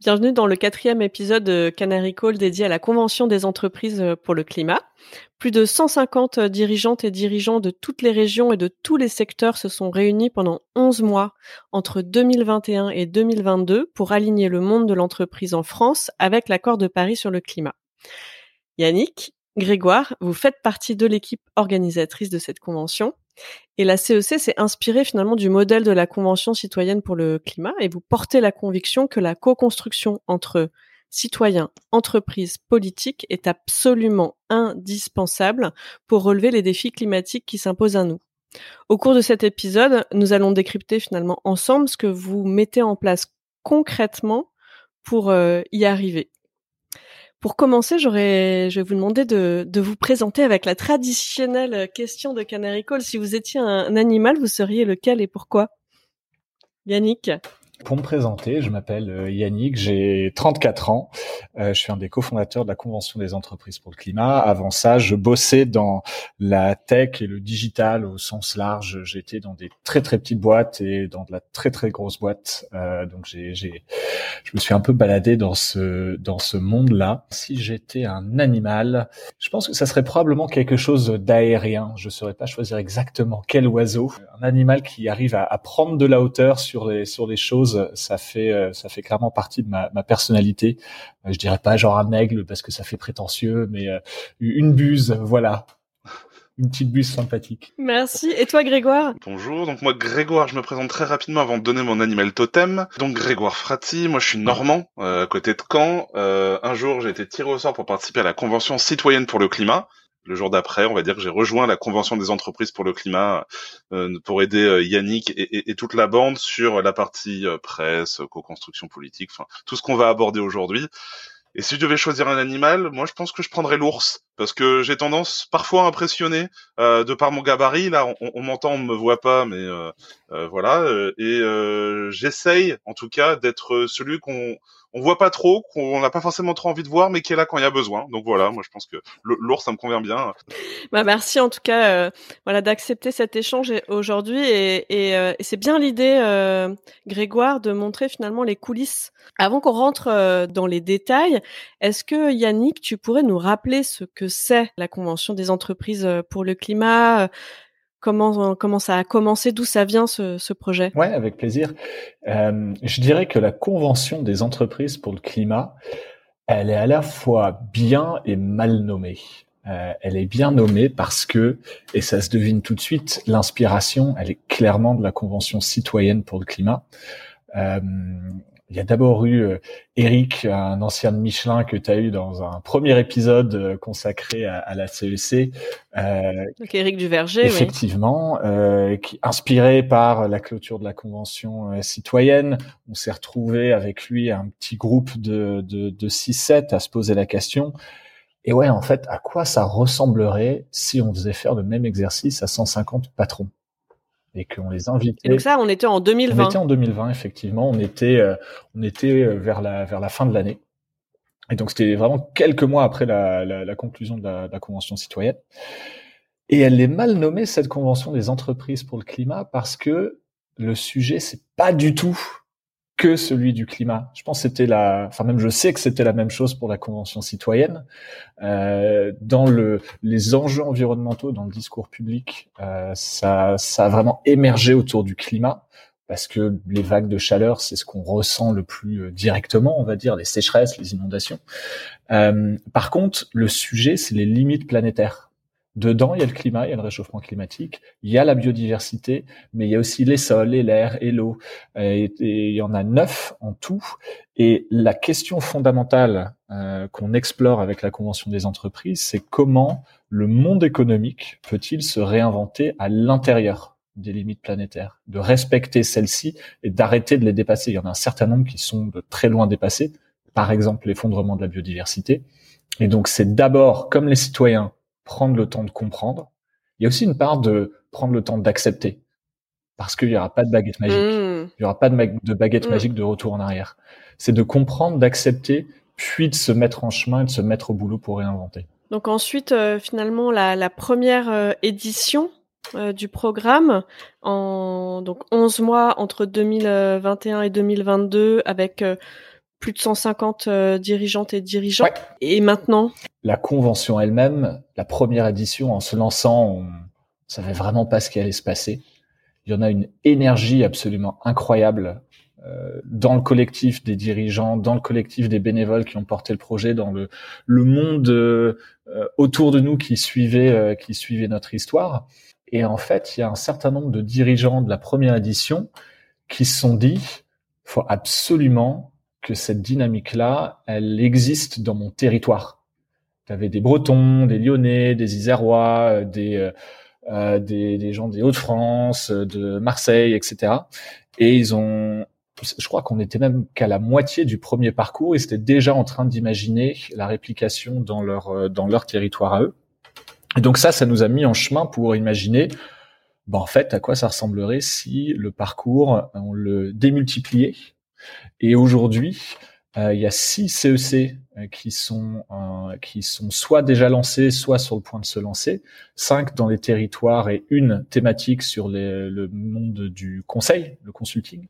Bienvenue dans le quatrième épisode de Canary Call dédié à la Convention des entreprises pour le climat. Plus de 150 dirigeantes et dirigeants de toutes les régions et de tous les secteurs se sont réunis pendant 11 mois entre 2021 et 2022 pour aligner le monde de l'entreprise en France avec l'accord de Paris sur le climat. Yannick, Grégoire, vous faites partie de l'équipe organisatrice de cette convention. Et la CEC s'est inspirée finalement du modèle de la Convention citoyenne pour le climat et vous portez la conviction que la co-construction entre citoyens, entreprises, politiques est absolument indispensable pour relever les défis climatiques qui s'imposent à nous. Au cours de cet épisode, nous allons décrypter finalement ensemble ce que vous mettez en place concrètement pour euh, y arriver. Pour commencer, j'aurais, je vais vous demander de, de, vous présenter avec la traditionnelle question de Canary Call. Si vous étiez un animal, vous seriez lequel et pourquoi? Yannick? Pour me présenter, je m'appelle euh, Yannick, j'ai 34 ans, euh, je suis un des cofondateurs de la Convention des entreprises pour le climat. Avant ça, je bossais dans la tech et le digital au sens large. J'étais dans des très très petites boîtes et dans de la très très grosse boîte. Euh, donc j'ai, j'ai, je me suis un peu baladé dans ce dans ce monde-là. Si j'étais un animal, je pense que ça serait probablement quelque chose d'aérien. Je saurais pas choisir exactement quel oiseau. Un animal qui arrive à, à prendre de la hauteur sur les sur les choses ça fait euh, ça fait clairement partie de ma, ma personnalité. Euh, je dirais pas genre un aigle parce que ça fait prétentieux, mais euh, une buse, voilà, une petite buse sympathique. Merci. Et toi, Grégoire? Bonjour. Donc moi, Grégoire, je me présente très rapidement avant de donner mon animal totem. Donc Grégoire Fratti. Moi, je suis normand, à côté de Caen. Euh, un jour, j'ai été tiré au sort pour participer à la convention citoyenne pour le climat le jour d'après, on va dire que j'ai rejoint la convention des entreprises pour le climat euh, pour aider euh, Yannick et, et, et, toute la bande sur la partie euh, presse, co-construction politique, enfin tout ce qu'on va aborder aujourd'hui. Et si je devais choisir un animal, moi je pense que je prendrais l'ours parce que j'ai tendance parfois à impressionner euh, de par mon gabarit. Là, on, m'entend, on me voit pas, mais euh, voilà. Et j'essaye, en tout cas, d'être celui qu'on on voit pas trop, qu'on n'a pas forcément trop envie de voir, mais qui est là quand il y a besoin. Donc voilà, moi je pense que l'ours ça me convient bien. Bah merci en tout cas, euh, d'accepter cet échange aujourd'hui et, euh, c'est bien l'idée, euh, Grégoire, de montrer finalement les coulisses. Avant qu'on rentre euh, dans les détails, est-ce que Yannick, tu pourrais nous rappeler ce que c'est la Convention des entreprises pour le climat? Comment, ça a commencé D'où ça vient ce, projet? Ouais, avec plaisir. Je dirais que la Convention des entreprises pour le climat, elle est à la fois bien et mal nommée. Elle est bien nommée parce que, et ça se devine tout de suite, l'inspiration, elle est clairement de la Convention citoyenne pour le climat. Il y a d'abord eu euh, Eric, un ancien de Michelin que tu as eu dans un premier épisode euh, consacré à, à la CEC. Euh, Donc Eric Duverger, effectivement, oui. euh, qui, inspiré par la clôture de la convention euh, citoyenne, on s'est retrouvé avec lui un petit groupe de, de, de 6-7 à se poser la question. Et ouais, en fait, à quoi ça ressemblerait si on faisait faire le même exercice à 150 patrons? Et qu'on les invitait. Et donc ça, on était en 2020. On était en 2020, effectivement. On était, euh, on était vers la vers la fin de l'année. Et donc c'était vraiment quelques mois après la, la, la conclusion de la, de la, convention citoyenne. Et elle est mal nommée cette convention des entreprises pour le climat parce que le sujet c'est pas du tout que celui du climat. Je pense que c'était la, enfin même je sais que c'était la même chose pour la convention citoyenne. Euh, dans le les enjeux environnementaux, dans le discours public, euh, ça ça a vraiment émergé autour du climat parce que les vagues de chaleur, c'est ce qu'on ressent le plus euh, directement, on va dire, les sécheresses, les inondations. Euh, par contre, le sujet, c'est les limites planétaires. Dedans, il y a le climat, il y a le réchauffement climatique, il y a la biodiversité, mais il y a aussi les sols, les l'air et l'eau. Et, il y en a neuf en tout. Et la question fondamentale euh, qu'on explore avec la Convention des entreprises, c'est comment le monde économique peut-il se réinventer à l'intérieur des limites planétaires, de respecter celles-ci et d'arrêter de les dépasser. Il y en a un certain nombre qui sont de très loin dépassés, par exemple l'effondrement de la biodiversité. Et donc c'est d'abord, comme les citoyens, prendre le temps de comprendre. Il y a aussi une part de prendre le temps d'accepter, parce qu'il n'y aura pas de baguette magique. Mmh. Il n'y aura pas de, baguette mmh. magique de retour en arrière. C'est de comprendre, d'accepter, puis de se mettre en chemin et de se mettre au boulot pour réinventer. Donc ensuite, euh, finalement, la, première euh, édition euh, du programme en donc 11 mois entre 2021 et 2022 avec plus de 150 euh, dirigeantes et dirigeants. Et maintenant? La convention elle-même, la première édition, en se lançant, on savait vraiment pas ce qui allait se passer. Il y en a une énergie absolument incroyable dans le collectif des dirigeants, dans le collectif des bénévoles qui ont porté le projet, dans le, le monde autour de nous qui suivait, qui suivait notre histoire. Et en fait, il y a un certain nombre de dirigeants de la première édition qui se sont dit, faut absolument que cette dynamique-là, elle existe dans mon territoire. Tu avais des Bretons, des Lyonnais, des Isérois, euh, des, euh, euh, des, gens des Hauts-de-France, de Marseille, etc. Et ils ont, je crois qu'on était même qu'à la moitié du premier parcours, ils étaient déjà en train d'imaginer la réplication dans leur, dans leur territoire à eux. Et donc ça, ça nous a mis en chemin pour imaginer, ben en fait, à quoi ça ressemblerait si le parcours, on le démultipliait. Et aujourd'hui, euh, il y a six CEC euh, qui sont euh, qui sont soit déjà lancés, soit sur le point de se lancer. Cinq dans les territoires et une thématique sur le monde du conseil, le consulting.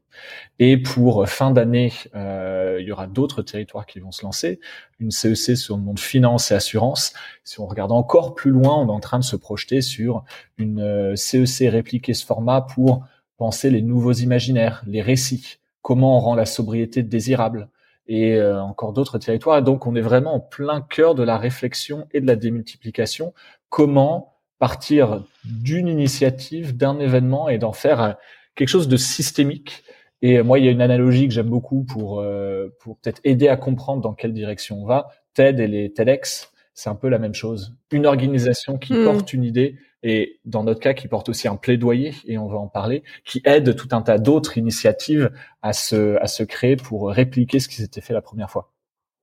Et pour fin d'année, il y aura d'autres territoires qui vont se lancer. Une CEC sur le monde finance et assurance. Si on regarde encore plus loin, on est en train de se projeter sur une CEC répliquer ce format pour penser les nouveaux imaginaires, les récits. Comment on rend la sobriété désirable et euh, encore d'autres territoires. Et donc, on est vraiment en plein cœur de la réflexion et de la démultiplication. Comment partir d'une initiative, d'un événement et d'en faire euh, quelque chose de systémique. Et euh, moi, il y a une analogie que j'aime beaucoup pour pour peut-être aider à comprendre dans quelle direction on va. TED et les TEDx, c'est un peu la même chose. Une organisation qui hmm. porte une idée et dans notre cas qui porte aussi un plaidoyer et on va en parler, qui aide tout un tas d'autres initiatives à se à se créer pour répliquer ce qui s'était fait la première fois.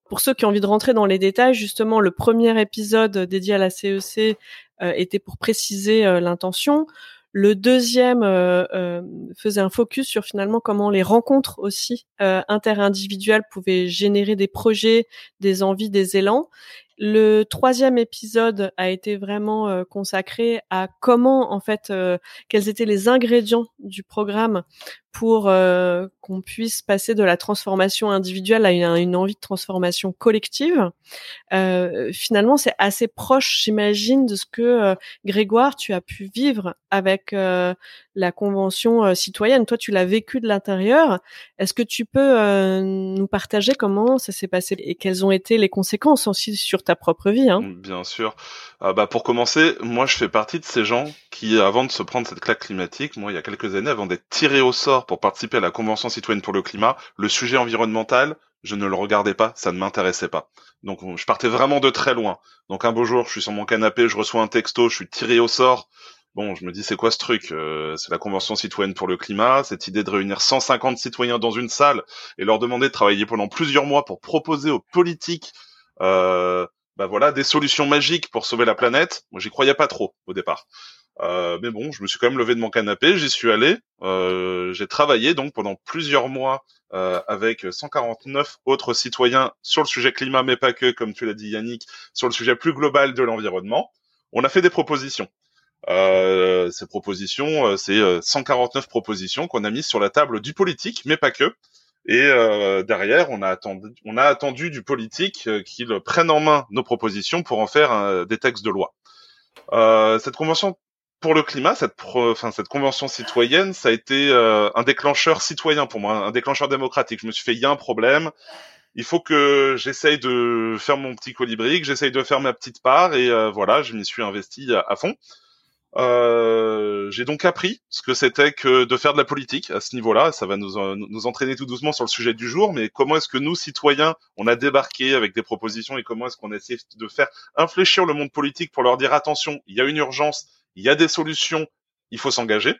Pour ceux qui ont envie de rentrer dans les détails, justement, le premier épisode dédié à la CEC euh, était pour préciser euh, l'intention. Le deuxième euh, euh, faisait un focus sur finalement comment les rencontres aussi euh, interindividuelles pouvaient générer des projets, des envies, des élans. Le troisième épisode a été vraiment euh, consacré à comment, en fait, euh, quels étaient les ingrédients du programme pour euh, qu'on puisse passer de la transformation individuelle à une, envie de transformation collective. finalement, c'est assez proche, j'imagine, de ce que Grégoire, tu as pu vivre avec la convention citoyenne. Toi, tu l'as vécu de l'intérieur. Est-ce que tu peux nous partager comment ça s'est passé et quelles ont été les conséquences aussi sur ta propre vie. Hein? Bien sûr. Ah bah pour commencer, moi je fais partie de ces gens qui, avant de se prendre cette claque climatique, moi il y a quelques années, avant d'être tiré au sort pour participer à la Convention citoyenne pour le climat, le sujet environnemental, je ne le regardais pas, ça ne m'intéressait pas. Donc je partais vraiment de très loin. Donc un beau jour, je suis sur mon canapé, je reçois un texto, je suis tiré au sort. Bon, je me dis c'est quoi ce truc euh, C'est la Convention citoyenne pour le climat, cette idée de réunir 150 citoyens dans une salle et leur demander de travailler pendant plusieurs mois pour proposer aux politiques euh, bah voilà, des solutions magiques pour sauver la planète. Moi, j'y croyais pas trop au départ. Euh, mais bon, je me suis quand même levé de mon canapé, j'y suis allé. Euh, j'ai travaillé donc pendant plusieurs mois euh, avec 149 autres citoyens sur le sujet climat, mais pas que, comme tu l'as dit Yannick, sur le sujet plus global de l'environnement. On a fait des propositions. Euh, ces propositions, c'est 149 propositions qu'on a mises sur la table du politique, mais pas que. Et euh, derrière, on a attendu, on a attendu du politique euh, qu'il prenne en main nos propositions pour en faire des textes de loi. Euh, cette convention pour le climat, cette, enfin, cette convention citoyenne, ça a été euh, un déclencheur citoyen pour moi, un déclencheur démocratique. Je me suis fait, il y a un problème, il faut que j'essaye de faire mon petit colibri, que j'essaye de faire ma petite part, et euh, voilà, je m'y suis investi à, fond. Euh, j'ai donc appris ce que c'était que de faire de la politique à ce niveau-là. Ça va nous, nous entraîner tout doucement sur le sujet du jour, mais comment est-ce que nous, citoyens, on a débarqué avec des propositions et comment est-ce qu'on essaie de faire infléchir le monde politique pour leur dire attention, il y a une urgence, il y a des solutions, il faut s'engager.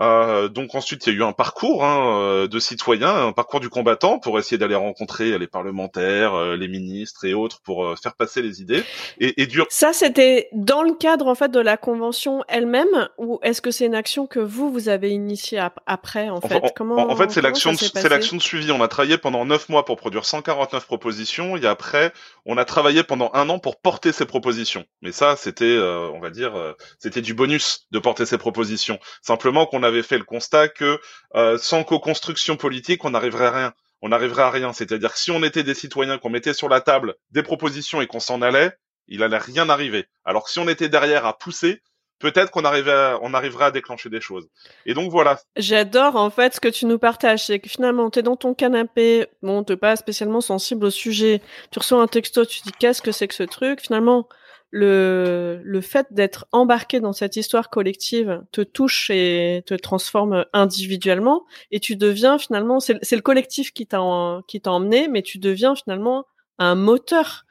Euh, donc ensuite, il y a eu un parcours hein, euh, de citoyen, un parcours du combattant pour essayer d'aller rencontrer les parlementaires, euh, les ministres et autres pour euh, faire passer les idées. Et, et dur... Ça, c'était dans le cadre en fait de la convention elle-même, ou est-ce que c'est une action que vous vous avez initiée après en fait? Comment En fait, c'est l'action, c'est l'action de suivi. On a travaillé pendant neuf mois pour produire 149 propositions, et après, on a travaillé pendant un an pour porter ces propositions. Mais ça, c'était, on va dire, c'était du bonus de porter ces propositions. Simplement qu'on a avait fait le constat que euh, sans co-construction politique, on n'arriverait à rien. On n'arriverait à rien. C'est-à-dire que si on était des citoyens, qu'on mettait sur la table des propositions et qu'on s'en allait, il allait rien arriver. Alors que si on était derrière à pousser, peut-être qu'on arrivait on arriverait à déclencher des choses. Et donc voilà. J'adore en fait ce que tu nous partages, c'est que finalement tu es dans ton canapé, bon t'es pas spécialement sensible au sujet, tu reçois un texto, tu dis qu'est-ce que c'est que ce truc, finalement le, le fait d'être embarqué dans cette histoire collective te touche et te transforme individuellement et tu deviens finalement c'est le collectif qui t'a qui t'a emmené mais tu deviens finalement un moteur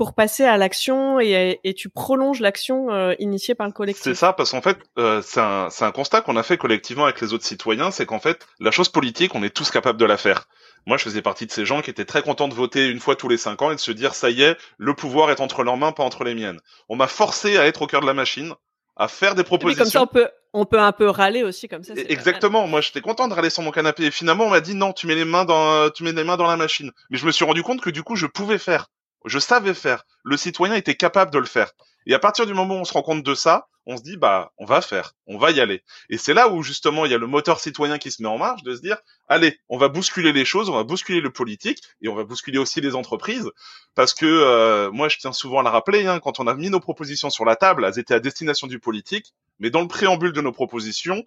pour passer à l'action et, et, tu prolonges l'action euh, initiée par le collectif. C'est ça, parce qu'en fait, euh, c'est un, un, constat qu'on a fait collectivement avec les autres citoyens, c'est qu'en fait, la chose politique, on est tous capables de la faire. Moi, je faisais partie de ces gens qui étaient très contents de voter une fois tous les cinq ans et de se dire, ça y est, le pouvoir est entre leurs mains, pas entre les miennes. On m'a forcé à être au cœur de la machine, à faire des propositions. comme ça, on peut, on peut un peu râler aussi comme ça. Exactement. Moi, j'étais content de râler sur mon canapé. Et finalement, on m'a dit non, tu mets les mains dans, tu mets les mains dans la machine. Mais je me suis rendu compte que du coup, je pouvais faire. Je savais faire. Le citoyen était capable de le faire. Et à partir du moment où on se rend compte de ça, on se dit bah on va faire, on va y aller. Et c'est là où justement il y a le moteur citoyen qui se met en marche de se dire allez, on va bousculer les choses, on va bousculer le politique et on va bousculer aussi les entreprises parce que euh, moi je tiens souvent à la rappeler hein, quand on a mis nos propositions sur la table, elles étaient à destination du politique, mais dans le préambule de nos propositions,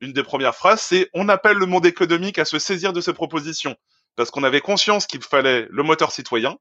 une des premières phrases c'est on appelle le monde économique à se saisir de ces propositions parce qu'on avait conscience qu'il fallait le moteur citoyen,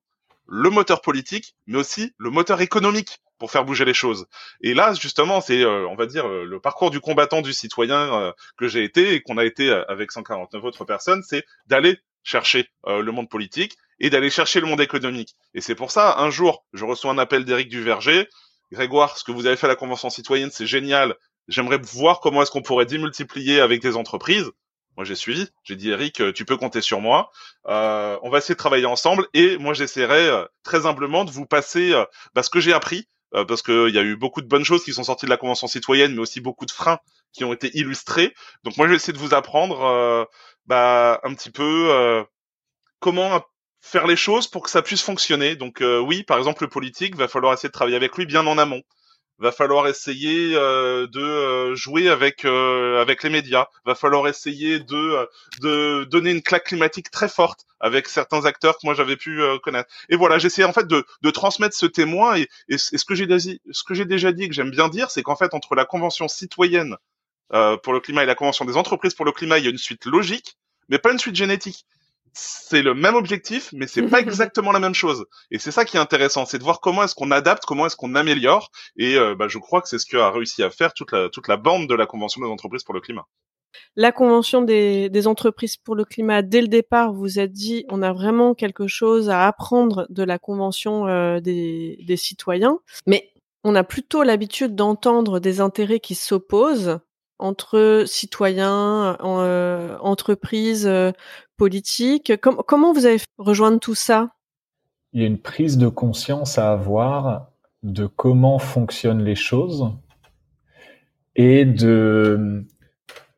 le moteur politique, mais aussi le moteur économique pour faire bouger les choses. Et là, justement, c'est, euh, on va dire, euh, le parcours du combattant, du citoyen euh, que j'ai été et qu'on a été avec 149 autres personnes, c'est d'aller chercher le monde politique et d'aller chercher le monde économique. Et c'est pour ça, un jour, je reçois un appel d'Éric Duverger. Grégoire, ce que vous avez fait à la Convention citoyenne, c'est génial. J'aimerais voir comment est-ce qu'on pourrait démultiplier avec des entreprises. Moi, j'ai suivi. J'ai dit, Eric, euh, tu peux compter sur moi. Euh, on va essayer de travailler ensemble. Et moi, j'essaierai euh, très humblement de vous passer bah, ce que j'ai appris, parce qu'il y a eu beaucoup de bonnes choses qui sont sorties de la Convention citoyenne, mais aussi beaucoup de freins qui ont été illustrés. Donc moi, je vais essayer de vous apprendre bah, un petit peu comment faire les choses pour que ça puisse fonctionner. Donc oui, par exemple, le politique, va falloir essayer de travailler avec lui bien en amont va falloir essayer euh, de euh, jouer avec euh, avec les médias, va falloir essayer de de donner une claque climatique très forte avec certains acteurs que moi j'avais pu connaître. Et voilà, j'essaie en fait de, de transmettre ce témoin et, et, ce que j'ai ce que j'ai déjà dit que j'aime bien dire, c'est qu'en fait entre la convention citoyenne pour le climat et la convention des entreprises pour le climat, il y a une suite logique, mais pas une suite génétique c'est le même objectif, mais c'est pas exactement la même chose. Et c'est ça qui est intéressant, c'est de voir comment est-ce qu'on adapte, comment est-ce qu'on améliore. Et euh, bah, je crois que c'est ce qu'a réussi à faire toute la, toute la bande de la Convention des entreprises pour le climat. La Convention des, des entreprises pour le climat, dès le départ, vous a dit, on a vraiment quelque chose à apprendre de la Convention euh, des, des citoyens. Mais on a plutôt l'habitude d'entendre des intérêts qui s'opposent entre citoyens, euh, entreprises, euh, politiques. comment vous avez rejoindre tout ça? Il y a une prise de conscience à avoir de comment fonctionnent les choses et de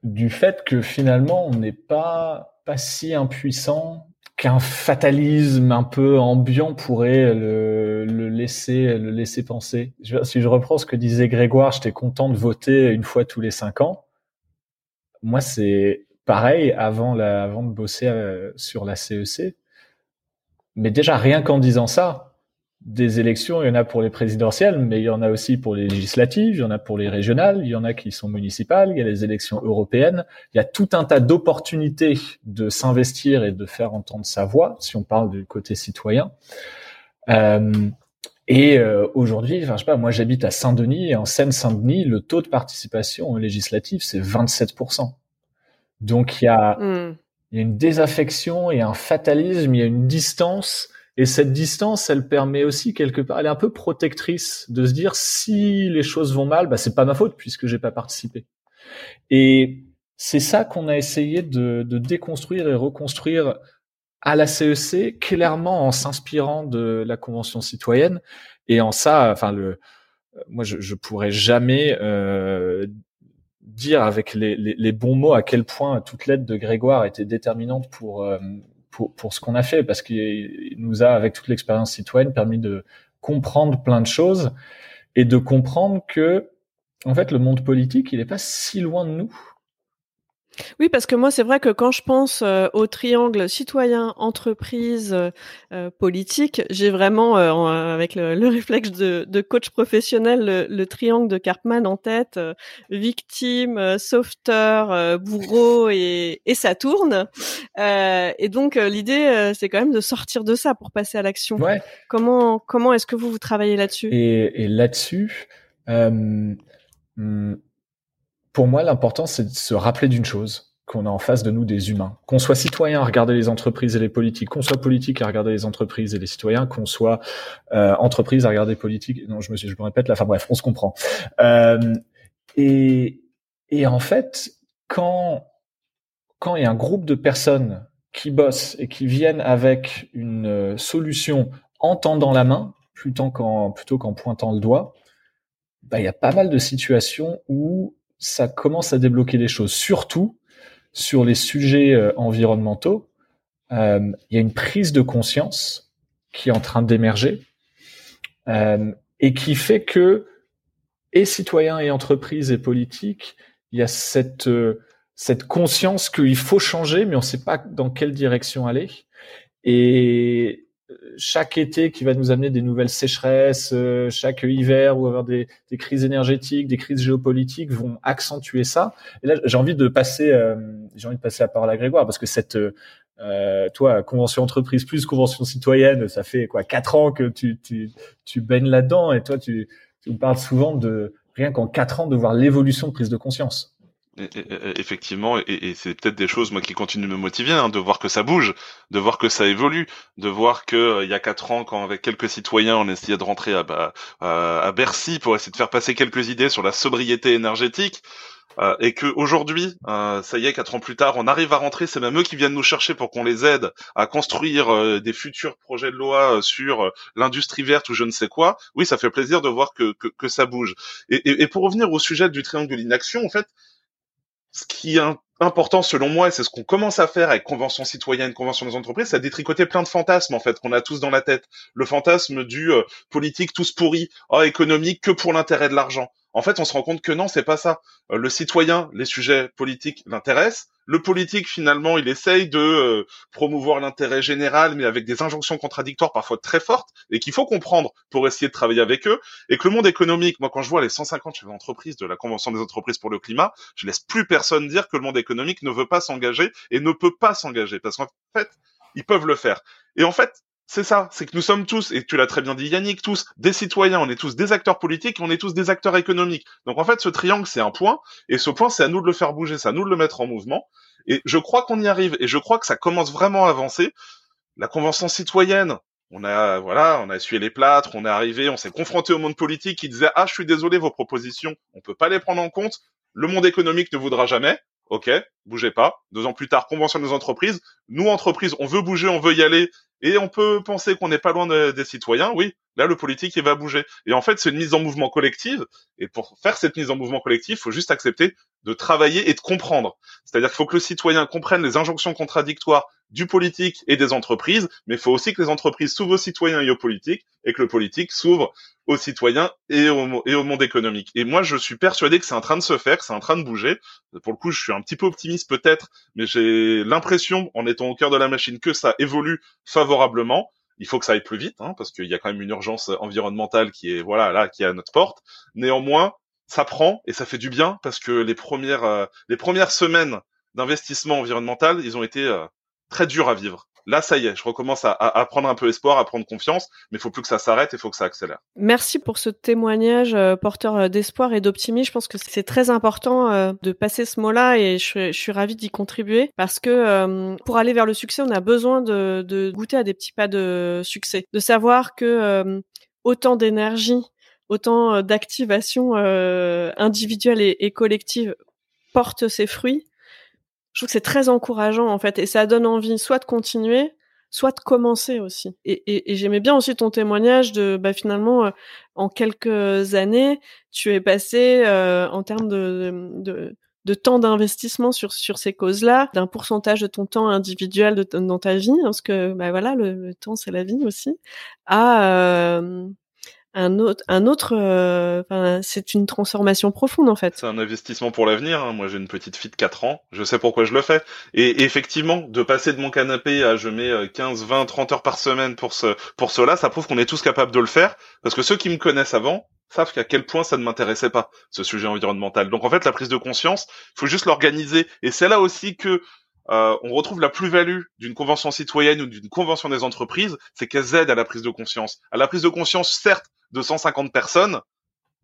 du fait que finalement on n'est pas pas si impuissant qu'un fatalisme un peu ambiant pourrait le, le, laisser le laisser penser. Si je reprends ce que disait Grégoire, j'étais content de voter une fois tous les cinq ans. Moi, c'est pareil avant la, avant de bosser euh, sur la CEC. E Mais déjà rien qu'en disant ça, des élections, il y en a pour les présidentielles, mais il y en a aussi pour les législatives, il y en a pour les régionales, il y en a qui sont municipales, il y a les élections européennes. Il y a tout un tas d'opportunités de s'investir et de faire entendre sa voix, si on parle du côté citoyen. Euh, et euh, aujourd'hui, enfin, je sais pas, moi j'habite à Saint-Denis et en Seine-Saint-Denis, le taux de participation législative, c'est 27%. Donc il y a, hmm. il y a une désaffection, il y a un fatalisme, il y a une distance et cette distance, elle permet aussi quelque part, elle est un peu protectrice de se dire si les choses vont mal, bah c'est pas ma faute puisque j'ai pas participé. Et c'est ça qu'on a essayé de, de, déconstruire et reconstruire à la CEC, clairement en s'inspirant de la Convention citoyenne. Et en ça, enfin le, moi je, je pourrais jamais euh, dire avec les, les, les, bons mots à quel point toute l'aide de Grégoire était déterminante pour euh, pour, pour ce qu'on a fait, parce qu'il nous a, avec toute l'expérience citoyenne, permis de comprendre plein de choses et de comprendre que, en fait, le monde politique, il n'est pas si loin de nous. Oui, parce que moi, c'est vrai que quand je pense euh, au triangle citoyen, entreprise, euh, euh, politique, j'ai vraiment, avec le, réflexe de, coach professionnel, le, triangle de Cartman en tête, victime, sauveteur, bourreau et, et ça tourne. et donc, l'idée, c'est quand même de sortir de ça pour passer à l'action. Ouais. Comment, comment est-ce que vous, vous travaillez là-dessus? Et, et là-dessus, hmm, pour moi, l'important, c'est de se rappeler d'une chose, qu'on a en face de nous des humains. Qu'on soit citoyen à regarder les entreprises et les politiques, qu'on soit politique à regarder les entreprises et les citoyens, qu'on soit euh, entreprise à regarder politiques. Non, je me, suis, je me répète là. Enfin bref, on se comprend. Euh, et, et en fait, quand quand il y a un groupe de personnes qui bossent et qui viennent avec une euh, solution en tendant la main plutôt qu'en plutôt qu'en pointant le doigt, bah, il y a pas mal de situations où ça commence à débloquer les choses, surtout sur les sujets euh, environnementaux. Euh, il y a une prise de conscience qui est en train d'émerger euh, et qui fait que, et citoyens et entreprises et politiques, il y a cette cette conscience qu'il faut changer, mais on ne sait pas dans quelle direction aller. Et chaque été qui va nous amener des nouvelles sécheresses, euh, chaque hiver ou avoir des, des, crises énergétiques, des crises géopolitiques vont accentuer ça. Et là, j'ai envie de passer, euh, j'ai envie de passer la parole à Grégoire parce que cette, euh, toi, convention entreprise plus convention citoyenne, ça fait quoi quatre ans que tu tu, tu baignes là-dedans et toi, tu, tu parles souvent de rien qu'en quatre ans de voir l'évolution de prise de conscience effectivement, et, c'est peut-être des choses moi qui continuent de me motiver, hein, de voir que ça bouge, de voir que ça évolue, de voir que euh, il y a quatre ans, quand avec quelques citoyens on essayait de rentrer à, bah, à Bercy pour essayer de faire passer quelques idées sur la sobriété énergétique, euh, et que aujourd'hui, euh, ça y est, quatre ans plus tard, on arrive à rentrer. C'est même eux qui viennent nous chercher pour qu'on les aide à construire des futurs projets de loi sur l'industrie verte ou je ne sais quoi. Oui, ça fait plaisir de voir que, que, que ça bouge. Et, et, et, pour revenir au sujet du triangle de l'inaction, en fait, ce qui est important selon moi, et c'est ce qu'on commence à faire avec Convention citoyenne, Convention des entreprises, c'est détricoter plein de fantasmes en fait qu'on a tous dans la tête. Le fantasme du euh, politique tous pourris, oh, économique que pour l'intérêt de l'argent. En fait, on se rend compte que non, c'est pas ça. Euh, le citoyen, les sujets politiques l'intéressent. Le politique, finalement, il essaye de euh, promouvoir l'intérêt général, mais avec des injonctions contradictoires parfois très fortes, et qu'il faut comprendre pour essayer de travailler avec eux. Et que le monde économique, moi, quand je vois les 150 chefs d'entreprise de la Convention des entreprises pour le climat, je laisse plus personne dire que le monde économique ne veut pas s'engager et ne peut pas s'engager, parce qu'en fait, ils peuvent le faire. Et en fait, c'est ça, c'est que nous sommes tous, et tu l'as très bien dit Yannick, tous des citoyens, on est tous des acteurs politiques, on est tous des acteurs économiques. Donc en fait, ce triangle, c'est un point, et ce point, c'est à nous de le faire bouger, c'est à nous de le mettre en mouvement. Et je crois qu'on y arrive, et je crois que ça commence vraiment à avancer. La convention citoyenne, on a, voilà, on a essuyé les plâtres, on est arrivé, on s'est confronté au monde politique qui disait, ah, je suis désolé, vos propositions, on peut pas les prendre en compte. Le monde économique ne voudra jamais. Ok, bougez pas. Deux ans plus tard, convention des entreprises. Nous, entreprises, on veut bouger, on veut y aller, et on peut penser qu'on n'est pas loin des citoyens. Oui, là, le politique, il va bouger. Et en fait, c'est une mise en mouvement collective. Et pour faire cette mise en mouvement collective, il faut juste accepter de travailler et de comprendre. C'est-à-dire qu'il faut que le citoyen comprenne les injonctions contradictoires du politique et des entreprises, mais il faut aussi que les entreprises s'ouvrent aux citoyens et aux politiques, et que le politique s'ouvre aux citoyens et au, monde économique. Et moi, je suis persuadé que c'est en train de se faire, c'est en train de bouger. Pour le coup, je suis un petit peu optimiste peut-être, mais j'ai l'impression, en étant au cœur de la machine, que ça évolue favorablement. Il faut que ça aille plus vite, hein, parce qu'il y a quand même une urgence environnementale qui est voilà là qui est à notre porte. Néanmoins, ça prend et ça fait du bien parce que les premières euh, les premières semaines d'investissement environnemental, ils ont été euh, très durs à vivre. Là, ça y est, je recommence à, à, prendre un peu espoir, à prendre confiance, mais il faut plus que ça s'arrête, il faut que ça accélère. Merci pour ce témoignage euh, porteur d'espoir et d'optimisme. Je pense que c'est très important de passer ce mot-là et je, je suis ravie d'y contribuer parce que pour aller vers le succès, on a besoin de, de, goûter à des petits pas de succès, de savoir que autant d'énergie autant euh, d'activation euh, individuelle et, collective porte ses fruits. Je trouve que c'est très encourageant en fait et ça donne envie soit de continuer, soit de commencer aussi. Et, j'aimais bien aussi ton témoignage de bah, finalement euh, en quelques années tu es passé en termes de, de, de temps d'investissement sur sur ces causes-là, d'un pourcentage de ton temps individuel de, dans ta vie, parce que bah voilà le, le temps c'est la vie aussi, à un autre, un autre, euh, c'est une transformation profonde en fait. C'est un investissement pour l'avenir. Hein. Moi, j'ai une petite fille de 4 ans. Je sais pourquoi je le fais. Et, effectivement, de passer de mon canapé à je mets 15, 20, 30 heures par semaine pour ce, pour cela, ça prouve qu'on est tous capables de le faire. Parce que ceux qui me connaissent avant savent qu'à quel point ça ne m'intéressait pas ce sujet environnemental. Donc en fait, la prise de conscience, il faut juste l'organiser. Et c'est là aussi que euh, on retrouve la plus-value d'une convention citoyenne ou d'une convention des entreprises, c'est qu'elles aident à la prise de conscience. À la prise de conscience, certes, de 150 personnes,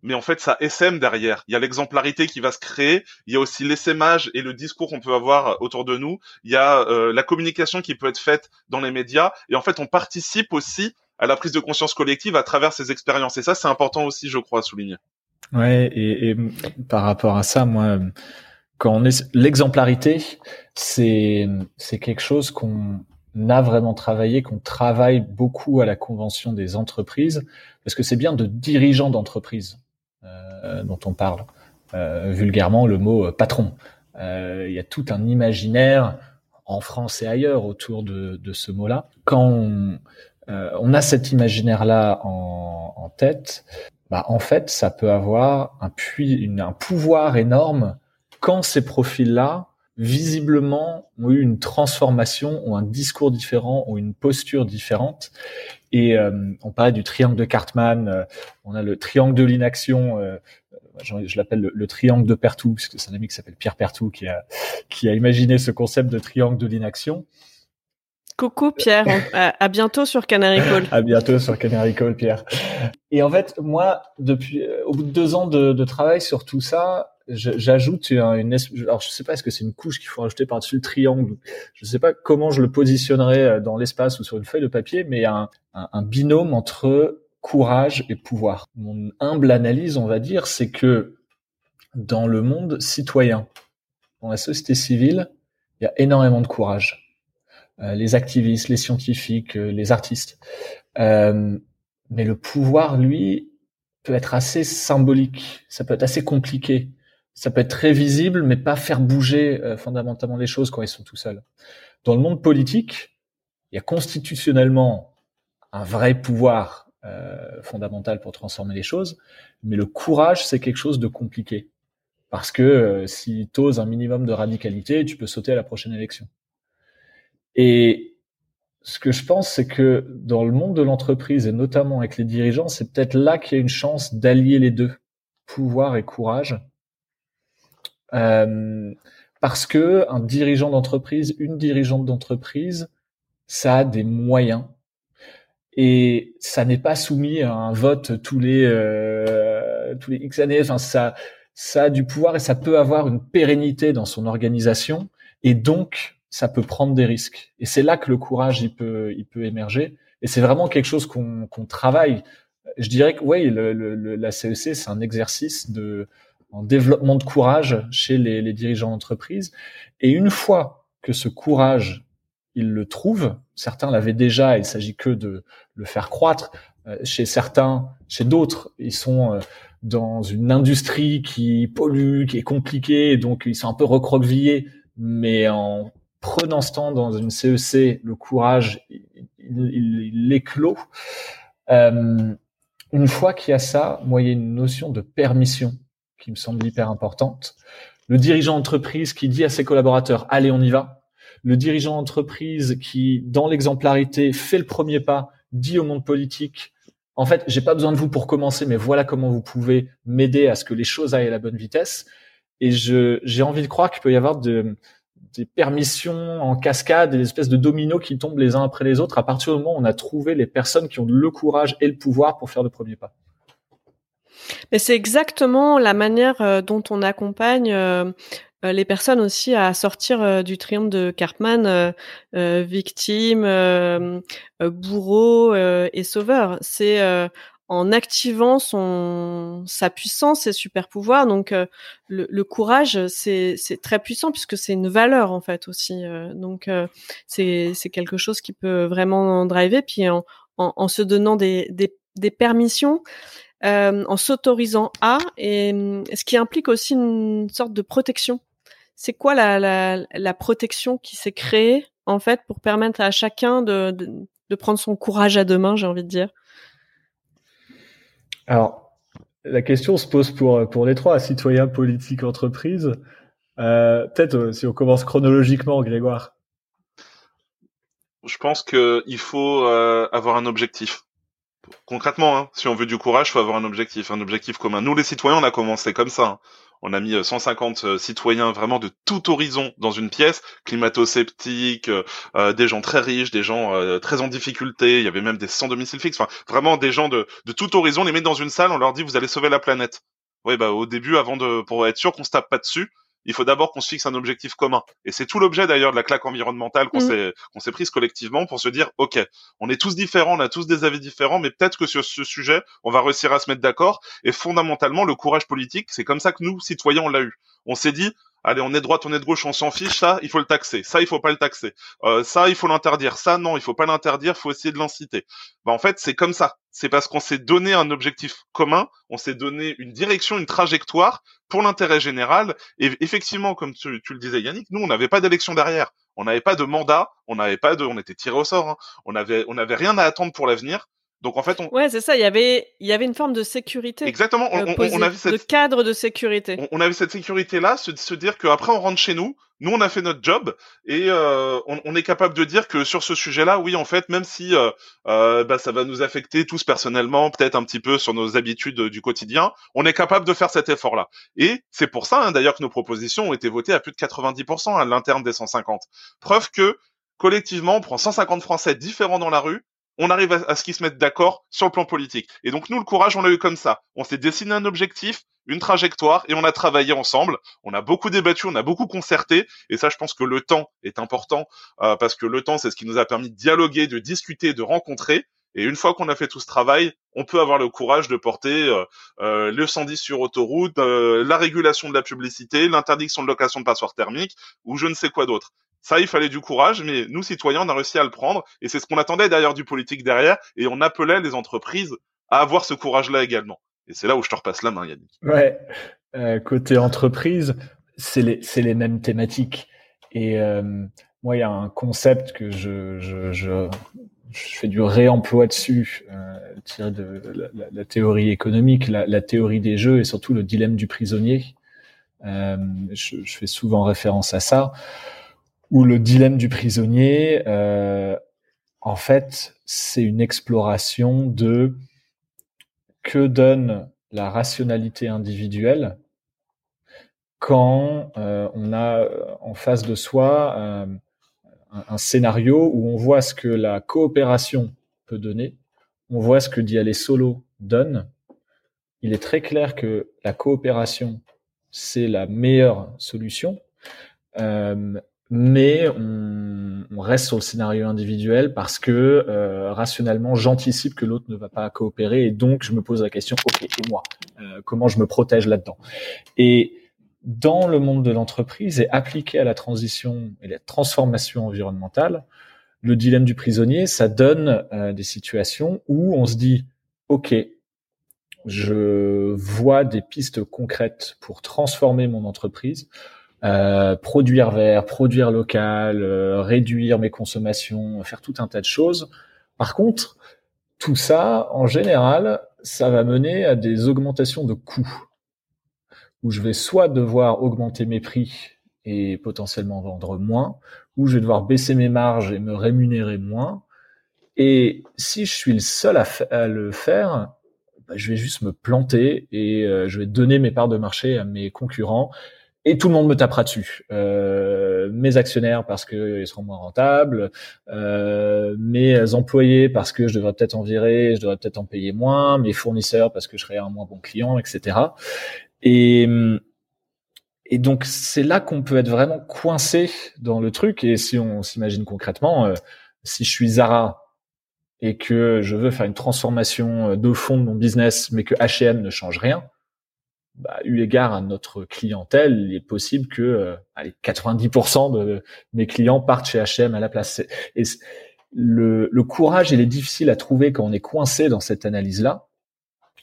mais en fait, ça SM derrière. Il y a l'exemplarité qui va se créer, il y a aussi l'essaimage et le discours qu'on peut avoir autour de nous, il y a euh, la communication qui peut être faite dans les médias, et en fait, on participe aussi à la prise de conscience collective à travers ces expériences. Et ça, c'est important aussi, je crois, à souligner. Ouais, et, et par rapport à ça, moi, quand on est l'exemplarité, c'est c'est quelque chose qu'on a vraiment travaillé, qu'on travaille beaucoup à la convention des entreprises, parce que c'est bien de dirigeants d'entreprise euh, dont on parle. Euh, vulgairement, le mot euh, patron. Euh, il y a tout un imaginaire en France et ailleurs autour de, de ce mot-là. Quand on, euh, on, a cet imaginaire-là en, en tête, bah en fait, ça peut avoir un, puis, un pouvoir énorme quand ces profils-là, visiblement, ont eu une transformation, ont un discours différent, ont une posture différente. Et euh, on parlait du triangle de Cartman, euh, on a le triangle de l'inaction, euh, je, l'appelle le, triangle de Pertou, puisque c'est un ami qui s'appelle Pierre Pertou qui a, qui a imaginé ce concept de triangle de l'inaction. Coucou Pierre, à, bientôt sur Canary Call. à bientôt sur Canary Call, Pierre. Et en fait, moi, depuis, au bout de deux ans de, de travail sur tout ça, j'ajoute une, alors je sais pas est-ce que c'est une couche qu'il faut rajouter par-dessus le triangle. Je sais pas comment je le positionnerai euh, dans l'espace ou sur une feuille de papier, mais un, un, un binôme entre courage et pouvoir. Mon humble analyse, on va dire, c'est que dans le monde citoyen, dans la société civile, il y a énormément de courage. Euh, les activistes, les scientifiques, euh, les artistes. Euh, mais le pouvoir, lui, peut être assez symbolique. Ça peut être assez compliqué ça peut être très visible, mais pas faire bouger euh, fondamentalement les choses quand ils sont tout seuls. Dans le monde politique, il y a constitutionnellement un vrai pouvoir euh, fondamental pour transformer les choses, mais le courage, c'est quelque chose de compliqué. Parce que euh, si tu oses un minimum de radicalité, tu peux sauter à la prochaine élection. Et ce que je pense, c'est que dans le monde de l'entreprise, et notamment avec les dirigeants, c'est peut-être là qu'il y a une chance d'allier les deux, pouvoir et courage, euh, parce que un dirigeant d'entreprise, une dirigeante d'entreprise, ça a des moyens et ça n'est pas soumis à un vote tous les euh, tous les X années. Enfin, ça ça a du pouvoir et ça peut avoir une pérennité dans son organisation et donc ça peut prendre des risques. Et c'est là que le courage il peut il peut émerger. Et c'est vraiment quelque chose qu'on qu'on travaille. Je dirais que oui, le, le, la CEC e c'est un exercice de en développement de courage chez les, dirigeants d'entreprise. Et une fois que ce courage, ils le trouvent, certains l'avaient déjà, il s'agit que de le faire croître. Euh, chez certains, chez d'autres, ils sont euh, dans une industrie qui pollue, qui est compliquée, donc ils sont un peu recroquevillés, mais en prenant ce temps dans une CEC, e le courage, il, il, il éclot. Euh, une fois qu'il y a ça, moi, il y a une notion de permission qui me semble hyper importante. Le dirigeant d'entreprise qui dit à ses collaborateurs, allez, on y va. Le dirigeant d'entreprise qui, dans l'exemplarité, fait le premier pas, dit au monde politique, en fait, j'ai pas besoin de vous pour commencer, mais voilà comment vous pouvez m'aider à ce que les choses aillent à la bonne vitesse. Et je, j'ai envie de croire qu'il peut y avoir de, des permissions en cascade, des espèces de dominos qui tombent les uns après les autres à partir du moment où on a trouvé les personnes qui ont le courage et le pouvoir pour faire le premier pas. Mais c'est exactement la manière euh, dont on accompagne euh, euh, les personnes aussi à sortir du triomphe de Cartman, victime, bourreau et sauveur. C'est en activant son sa puissance, ses super pouvoirs. Donc le, le, courage, c'est c'est très puissant puisque c'est une valeur en fait aussi. donc c'est c'est quelque chose qui peut vraiment driver. Puis en, en, en se donnant des, des, des permissions, euh, en s'autorisant à, et ce qui implique aussi une sorte de protection. C'est quoi la, la, la, protection qui s'est créée en fait pour permettre à chacun de, de, de prendre son courage à deux mains, j'ai envie de dire? Alors, la question se pose pour, pour les trois, citoyens, politiques, entreprises. Euh, Peut-être euh, si on commence chronologiquement, Grégoire. Je pense qu'il faut euh, avoir un objectif concrètement, hein, si on veut du courage, faut avoir un objectif, un objectif commun. Nous, les citoyens, on a commencé comme ça. Hein. On a mis 150 euh, euh, citoyens vraiment de tout horizon dans une pièce, climato-sceptiques, euh, des gens très riches, des gens très en difficulté. Il y avait même des sans domicile fixe. Enfin, vraiment des gens de, de tout horizon. On les met dans une salle, on leur dit vous allez sauver la planète. Oui, bah au début, avant de pour être sûr qu'on se tape pas dessus, il faut d'abord qu'on se fixe un objectif commun. Et c'est tout l'objet d'ailleurs de la claque environnementale qu'on mm. s'est qu'on s'est prise collectivement pour se dire ok, on est tous différents, on a tous des avis différents, mais peut-être que sur ce sujet, on va réussir à se mettre d'accord. Et fondamentalement, le courage politique, c'est comme ça que nous, citoyens, on l'a eu. On s'est dit allez, on est droite, on est de gauche, on s'en fiche, ça, il faut le taxer, ça, il faut pas le taxer, euh, ça, il faut l'interdire, ça, non, il faut pas l'interdire, faut essayer de l'inciter. Bah, en fait, c'est comme ça. C'est parce qu'on s'est donné un objectif commun, on s'est donné une direction, une trajectoire pour l'intérêt général. Et effectivement, comme tu, le disais, Yannick, nous, on n'avait pas d'élection derrière. On n'avait pas de mandat, on n'avait pas de, on était tiré au sort, hein. on avait, on n'avait rien à attendre pour l'avenir. Donc en fait, on... ouais, c'est ça. Il y avait, il y avait une forme de sécurité. Exactement. On, euh, on, avait cette... de cadre de sécurité. On, avait cette sécurité là, se, se dire qu'après on rentre chez nous, nous on a fait notre job et euh, on, est capable de dire que sur ce sujet-là, oui, en fait, même si euh, euh, bah, ça va nous affecter tous personnellement, peut-être un petit peu sur nos habitudes du quotidien, on est capable de faire cet effort-là. Et c'est pour ça, hein, d'ailleurs, que nos propositions ont été votées à plus de 90% à l'interne des 150. Preuve que collectivement, on prend 150 Français différents dans la rue on arrive à, ce qu'ils se mettent d'accord sur le plan politique. Et donc nous, le courage, on l'a eu comme ça. On s'est dessiné un objectif, une trajectoire, et on a travaillé ensemble. On a beaucoup débattu, on a beaucoup concerté, et ça, je pense que le temps est important euh, parce que le temps, c'est ce qui nous a permis de dialoguer, de discuter, de rencontrer. Et une fois qu'on a fait tout ce travail, on peut avoir le courage de porter euh, euh, le 110 sur autoroute, la régulation de la publicité, l'interdiction de location de passoires thermiques, ou je ne sais quoi d'autre. Ça, il fallait du courage, mais nous, citoyens, on a réussi à le prendre. Et c'est ce qu'on attendait d'ailleurs du politique derrière. Et on appelait les entreprises à avoir ce courage-là également. Et c'est là où je te repasse la main, Yannick. Ouais. Euh, côté entreprise, c'est les, les mêmes thématiques. Et euh, moi, il y a un concept que je, je, je, je fais du réemploi dessus, euh, tiré de la, théorie économique, la, la, théorie des jeux et surtout le dilemme du prisonnier. Euh, je, fais souvent référence à ça où le dilemme du prisonnier, euh, en fait, c'est une exploration de que donne la rationalité individuelle quand euh, on a euh, en face de soi un, scénario où on voit ce que la coopération peut donner, on voit ce que d'y aller solo donne. Il est très clair que la coopération, c'est la meilleure solution. Mais on, on, reste sur le scénario individuel parce que euh, rationnellement, j'anticipe que l'autre ne va pas coopérer et donc je me pose la question, ok, et moi, euh, comment je me protège là-dedans? Et dans le monde de l'entreprise et appliqué à la transition et la transformation environnementale, le dilemme du prisonnier, ça donne euh, des situations où on se dit, ok, je vois des pistes concrètes pour transformer mon entreprise euh, produire vert, produire local, euh, réduire mes consommations, faire tout un tas de choses. Par contre, tout ça, en général, ça va mener à des augmentations de coûts, où je vais soit devoir augmenter mes prix et potentiellement vendre moins, ou je vais devoir baisser mes marges et me rémunérer moins. Et si je suis le seul à, le faire, bah, je vais juste me planter et euh, je vais donner mes parts de marché à mes concurrents et tout le monde me tapera dessus. Euh, mes actionnaires parce qu'ils seront moins rentables, euh, mes employés parce que je devrais peut-être en virer, je devrais peut-être en payer moins, mes fournisseurs parce que je serai un moins bon client, etc. Et, et donc c'est là qu'on peut être vraiment coincé dans le truc. Et si on s'imagine concrètement, euh, si je suis Zara et que je veux faire une transformation de fond de mon business, mais que H&M ne change rien, bah, eu égard à notre clientèle, il est possible que euh, allez, 90% de mes clients partent chez H&M à la place. Le, le, courage, il est difficile à trouver quand on est coincé dans cette analyse-là,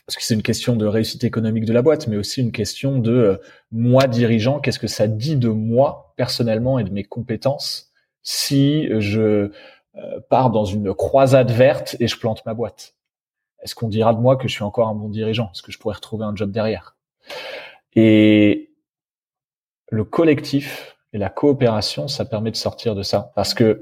parce que c'est une question de réussite économique de la boîte, mais aussi une question de euh, moi dirigeant, qu'est-ce que ça dit de moi personnellement et de mes compétences si je euh, pars dans une croisade verte et je plante ma boîte? Est-ce qu'on dira de moi que je suis encore un bon dirigeant? Est-ce que je pourrais retrouver un job derrière? Et le collectif et la coopération, ça permet de sortir de ça. Parce que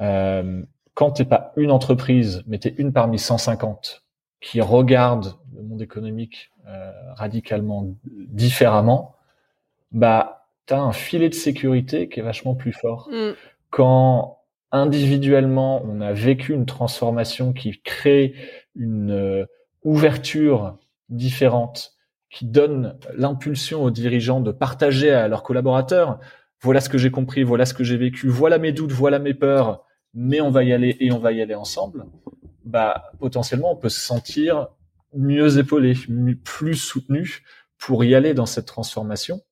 euh, quand t'es pas une entreprise, mais t'es une parmi 150 qui regarde le monde économique euh, radicalement différemment, bah t'as un filet de sécurité qui est vachement plus fort. Mm. Quand individuellement on a vécu une transformation qui crée une euh, ouverture différente qui donne l'impulsion aux dirigeants de partager à leurs collaborateurs. Voilà ce que j'ai compris, voilà ce que j'ai vécu, voilà mes doutes, voilà mes peurs, mais on va y aller et on va y aller ensemble. Bah, potentiellement, on peut se sentir mieux épaulé, plus soutenu pour y aller dans cette transformation.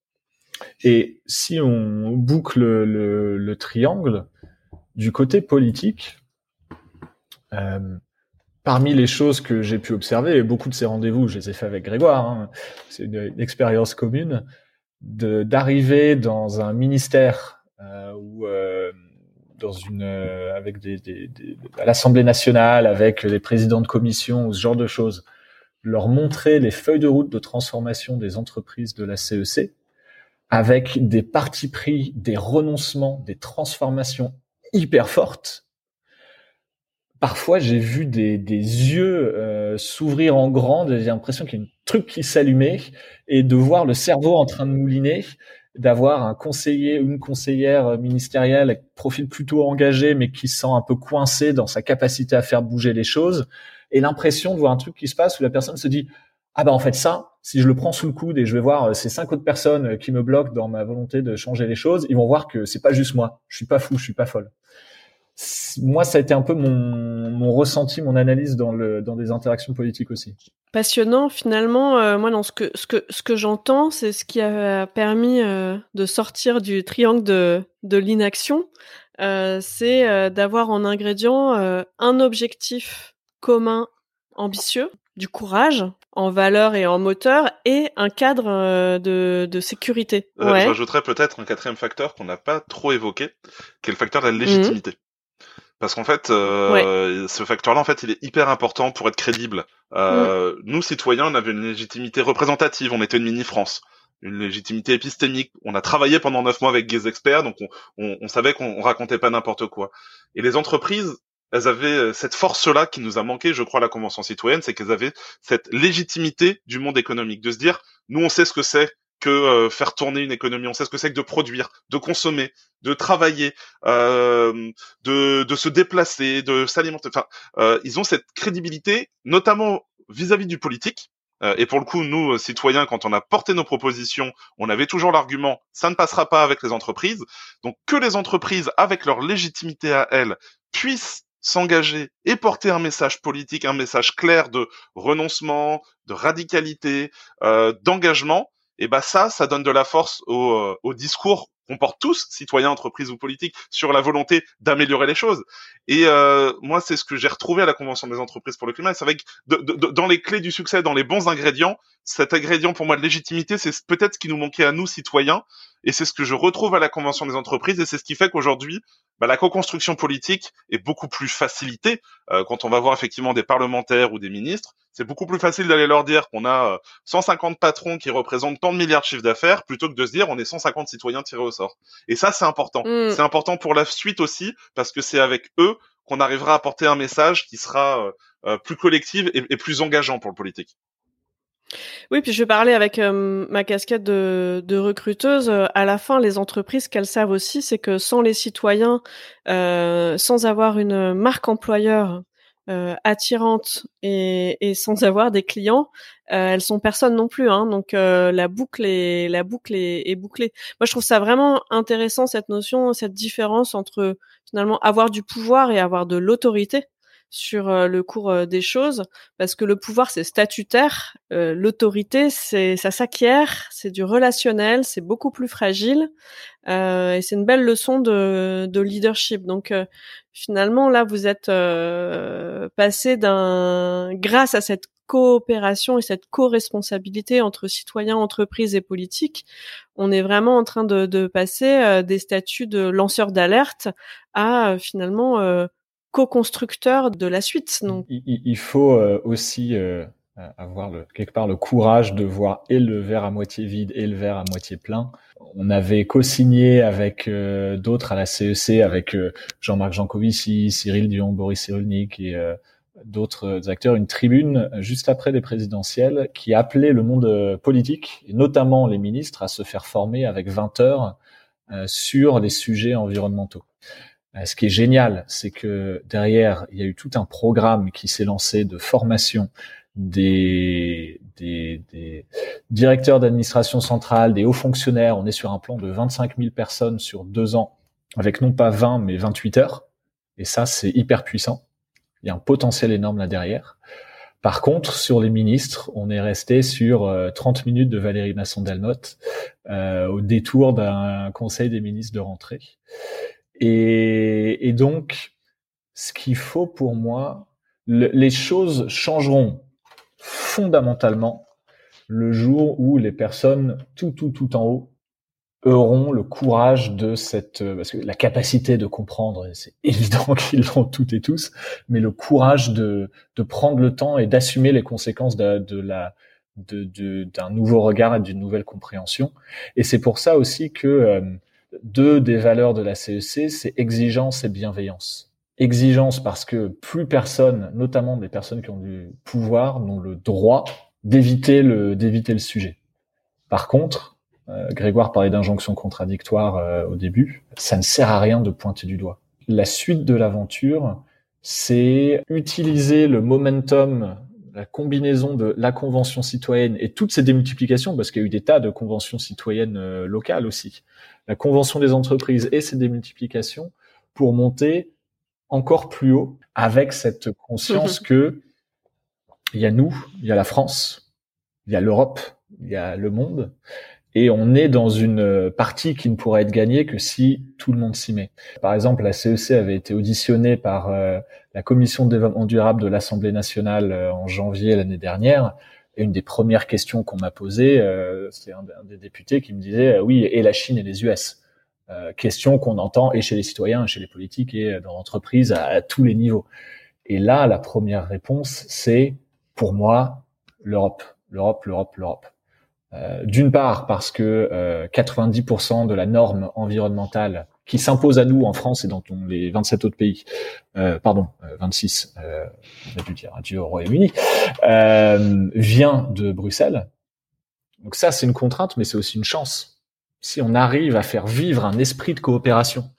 Et si on boucle le, le triangle du côté politique, euh, parmi les choses que j'ai pu observer, et beaucoup de ces rendez-vous, je les ai fait avec Grégoire, hein, c'est une, expérience commune, d'arriver dans un ministère euh, ou euh, dans une euh, avec des, à l'Assemblée nationale, avec les présidents de commission ou ce genre de choses, leur montrer les feuilles de route de transformation des entreprises de la CEC, avec des partis pris, des renoncements, des transformations hyper fortes parfois j'ai vu des, des yeux euh, s'ouvrir en grand, j'ai l'impression qu'il y a un truc qui s'allumait et de voir le cerveau en train de mouliner, d'avoir un conseiller ou une conseillère ministérielle avec profil plutôt engagé mais qui se sent un peu coincé dans sa capacité à faire bouger les choses et l'impression de voir un truc qui se passe où la personne se dit ah bah en fait ça, si je le prends sous le coude et je vais voir euh, ces cinq autres personnes qui me bloquent dans ma volonté de changer les choses, ils vont voir que c'est pas juste moi, je suis pas fou, je suis pas folle moi, ça a été un peu mon, mon ressenti, mon analyse dans, le, dans des interactions politiques aussi. Passionnant, finalement. Euh, moi, dans ce que, ce que, ce que j'entends, c'est ce qui a permis euh, de sortir du triangle de, de l'inaction. Euh, c'est euh, d'avoir en ingrédient un objectif commun ambitieux, du courage en valeur et en moteur et un cadre de, de sécurité. Ouais. J'ajouterais peut-être un quatrième facteur qu'on n'a pas trop évoqué, qui est le facteur de la légitimité. Parce qu'en fait, euh, ce facteur-là, en fait, il est hyper important pour être crédible. Euh, Nous, citoyens, on avait une légitimité représentative. On était une mini-France, une légitimité épistémique. On a travaillé pendant neuf mois avec des experts, donc on, on, on savait qu'on racontait pas n'importe quoi. Et les entreprises, elles avaient euh, cette force-là qui nous a manqué, je crois, à la Convention citoyenne, c'est qu'elles avaient cette légitimité du monde économique, de se dire, nous, on sait ce que c'est que euh, faire tourner une économie. On sait ce que c'est que de produire, de consommer, de travailler, euh, de, de se déplacer, de s'alimenter. Enfin, euh, ils ont cette crédibilité, notamment vis-à-vis du politique. Euh, et pour le coup, nous, citoyens, quand on a porté nos propositions, on avait toujours l'argument ça ne passera pas avec les entreprises. Donc que les entreprises, avec leur légitimité à elles, puissent s'engager et porter un message politique, un message clair de renoncement, de radicalité, euh, d'engagement, et bah ça, ça donne de la force au, euh, au discours qu'on porte tous, citoyens, entreprises ou politiques, sur la volonté d'améliorer les choses. Et euh, moi, c'est ce que j'ai retrouvé à la Convention des entreprises pour le climat. C'est avec de, de, dans les clés du succès, dans les bons ingrédients, cet ingrédient pour moi de légitimité, c'est peut-être ce qui nous manquait à nous, citoyens, et c'est ce que je retrouve à la Convention des entreprises, et c'est ce qui fait qu'aujourd'hui, bah, la co-construction politique est beaucoup plus facilitée euh, quand on va voir effectivement des parlementaires ou des ministres. C'est beaucoup plus facile d'aller leur dire qu'on a 150 euh, patrons qui représentent tant de milliards de chiffres d'affaires plutôt que de se dire on est 150 citoyens tirés au sort. Et ça, c'est important. Mm. C'est important pour la suite aussi parce que c'est avec eux qu'on arrivera à porter un message qui sera plus collectif et, plus engageant pour le politique. Oui, puis je parler avec ma casquette de, recruteuse. à la fin, les entreprises, qu'elles savent aussi, c'est que sans les citoyens, sans avoir une marque employeur euh, attirantes et, sans avoir des clients, euh, elles sont personne non plus. Hein, donc euh, la boucle est la boucle est, est, bouclée. Moi, je trouve ça vraiment intéressant cette notion, cette différence entre finalement avoir du pouvoir et avoir de l'autorité sur euh, le cours euh, des choses, parce que le pouvoir c'est statutaire, l'autorité c'est ça s'acquiert, c'est du relationnel, c'est beaucoup plus fragile, et c'est une belle leçon de, de leadership. Donc finalement là vous êtes euh, passé d'un grâce à cette coopération et cette co-responsabilité entre citoyens, entreprises et politiques, on est vraiment en train de, de passer euh, des statuts de lanceurs d'alerte à euh, finalement euh, co-constructeurs de la suite. Donc, il, il faut aussi avoir le, quelque part le courage de voir et le verre à moitié vide et le verre à moitié plein on avait co-signé avec euh, d'autres à la CEC, e avec euh, Jean-Marc Jancovici, Cyril Dion, Boris Cyrulnik et euh, d'autres acteurs, une tribune juste après les présidentielles qui appelait le monde politique, et notamment les ministres, à se faire former avec 20 heures sur les sujets environnementaux. Ce qui est génial, c'est que derrière, il y a eu tout un programme qui s'est lancé de formation des, des, des directeurs d'administration centrale, des hauts fonctionnaires. On est sur un plan de 25 000 personnes sur deux ans, avec non pas 20 mais 28 heures. Et ça, c'est hyper puissant. Il y a un potentiel énorme là derrière. Par contre, sur les ministres, on est resté sur 30 euh, minutes de Valérie Masson-Delmotte euh, au détour d'un conseil des ministres de rentrée. Et, et donc, ce qu'il faut pour moi, les choses changeront fondamentalement le jour où les personnes tout, tout, tout en haut auront le courage de cette, euh, parce que la capacité de comprendre, c'est évident qu'ils l'ont toutes et tous, mais le courage de, de prendre le temps et d'assumer les conséquences de, de la, de, d'un nouveau regard et d'une nouvelle compréhension. Et c'est pour ça aussi que euh, deux des valeurs de la CEC, e c'est exigence et bienveillance exigence parce que plus personne, notamment des personnes qui ont du pouvoir, n'ont le droit d'éviter le d'éviter le sujet. Par contre, euh, Grégoire parlait d'injonction contradictoire euh, au début, ça ne sert à rien de pointer du doigt. La suite de l'aventure, c'est utiliser le momentum, la combinaison de la convention citoyenne et toutes ces démultiplications, parce qu'il y a eu des tas de conventions citoyennes euh, locales aussi, la convention des entreprises et ces démultiplications pour monter encore plus haut avec cette conscience mhm. que il y a nous, il y a la France, il y a l'Europe, il y a le monde, et on est dans une partie qui ne pourra être gagnée que si tout le monde s'y met. Par exemple, la CEC e avait été auditionnée par euh, la Commission de développement durable de l'Assemblée nationale euh, en janvier l'année dernière. Et une des premières questions qu'on m'a posées, euh, c'est un, des députés qui me disait oui, et la Chine et les US. Euh, question qu'on entend et chez les citoyens, chez les politiques et dans l'entreprise à, tous les niveaux. Et là, la première réponse, c'est pour moi l'Europe, l'Europe, l'Europe, l'Europe. Euh, D'une part parce que euh, 90% de la norme environnementale qui s'impose à nous en France et dans les 27 autres pays, euh, pardon, 26, euh, on a dû dire adieu au Royaume-Uni, vient de Bruxelles. Donc ça, c'est une contrainte, mais c'est aussi une chance si on arrive à faire vivre un esprit de coopération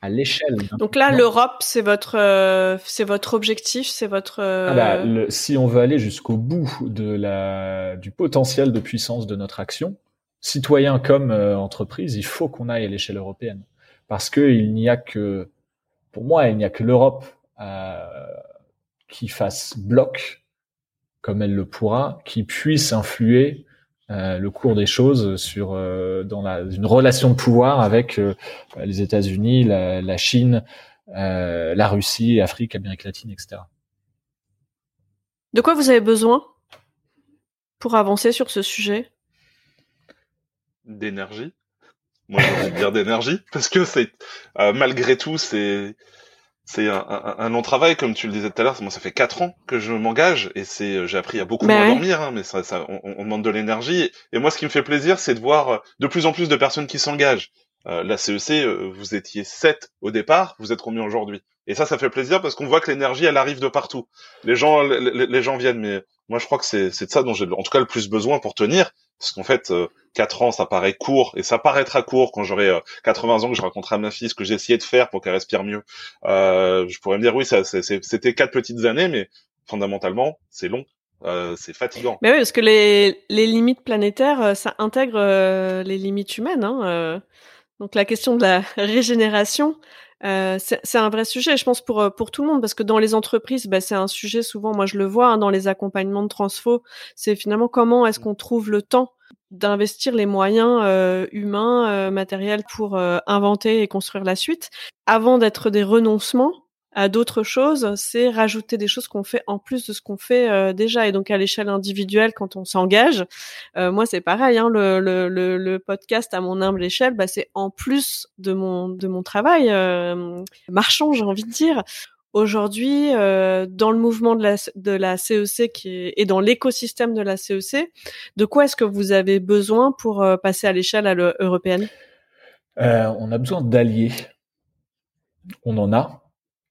à l'échelle. Donc là, l'Europe, c'est votre, euh, c'est votre objectif, c'est votre. Ah bah, euh, si on veut aller jusqu'au bout de la, du potentiel de puissance de notre action, citoyen comme euh, entreprise, il faut qu'on aille à l'échelle européenne, parce que il n'y a que, pour moi, il n'y a que l'Europe qui fasse bloc, comme elle le pourra, qui puisse influer euh, le cours des choses sur euh, dans la, une relation de pouvoir avec euh, les États-Unis, la, la, Chine, la Russie, Afrique, Amérique latine, etc. De quoi vous avez besoin pour avancer sur ce sujet? D'énergie. Moi, j'ai envie de dire d'énergie parce que c'est malgré tout, c'est c'est un, un, long travail, comme tu le disais tout à l'heure. Moi, ça fait quatre ans que je m'engage et c'est, euh, j'ai appris à beaucoup bah moins dormir, hein, mais ça, ça on, on, demande de l'énergie. Et moi, ce qui me fait plaisir, c'est de voir euh, de plus en plus de personnes qui s'engagent. la CEC, vous étiez 7 au départ, vous êtes combien aujourd'hui Et ça, ça fait plaisir parce qu'on voit que l'énergie, elle arrive de partout. Les gens, les, gens viennent, mais moi, je crois que c'est de ça dont j'ai en tout cas le plus besoin pour tenir. Parce qu'en fait, euh, 4 ans, ça paraît court, et ça paraîtra court quand j'aurai 80 ans que je raconterai à ma fille ce que j'ai essayé de faire pour qu'elle respire mieux. Euh, je pourrais me dire, oui, c'était quatre petites années, mais fondamentalement, c'est long. Euh, c'est fatigant. Mais oui, parce que les, les limites planétaires, euh, ça intègre euh, les limites humaines. Hein, donc la question de la régénération, euh, c'est un vrai sujet, je pense pour pour tout le monde, parce que dans les entreprises, bah, c'est un sujet souvent. Moi, je le vois hein, dans les accompagnements de transfo. C'est finalement comment est-ce qu'on trouve le temps d'investir les moyens euh, humains, euh, matériels pour inventer et construire la suite, avant d'être des renoncements à d'autres choses, c'est rajouter des choses qu'on fait en plus de ce qu'on fait euh, déjà. Et donc à l'échelle individuelle, quand on s'engage, euh, moi c'est pareil. Hein, le, le, le, podcast à mon humble échelle, bah, c'est en plus de mon de mon travail euh, marchand, j'ai envie de dire. Aujourd'hui, dans le mouvement de la, de la CEC qui est, et dans l'écosystème de la CEC, de quoi est-ce que vous avez besoin pour passer à l'échelle européenne? On a besoin d'alliés. On en a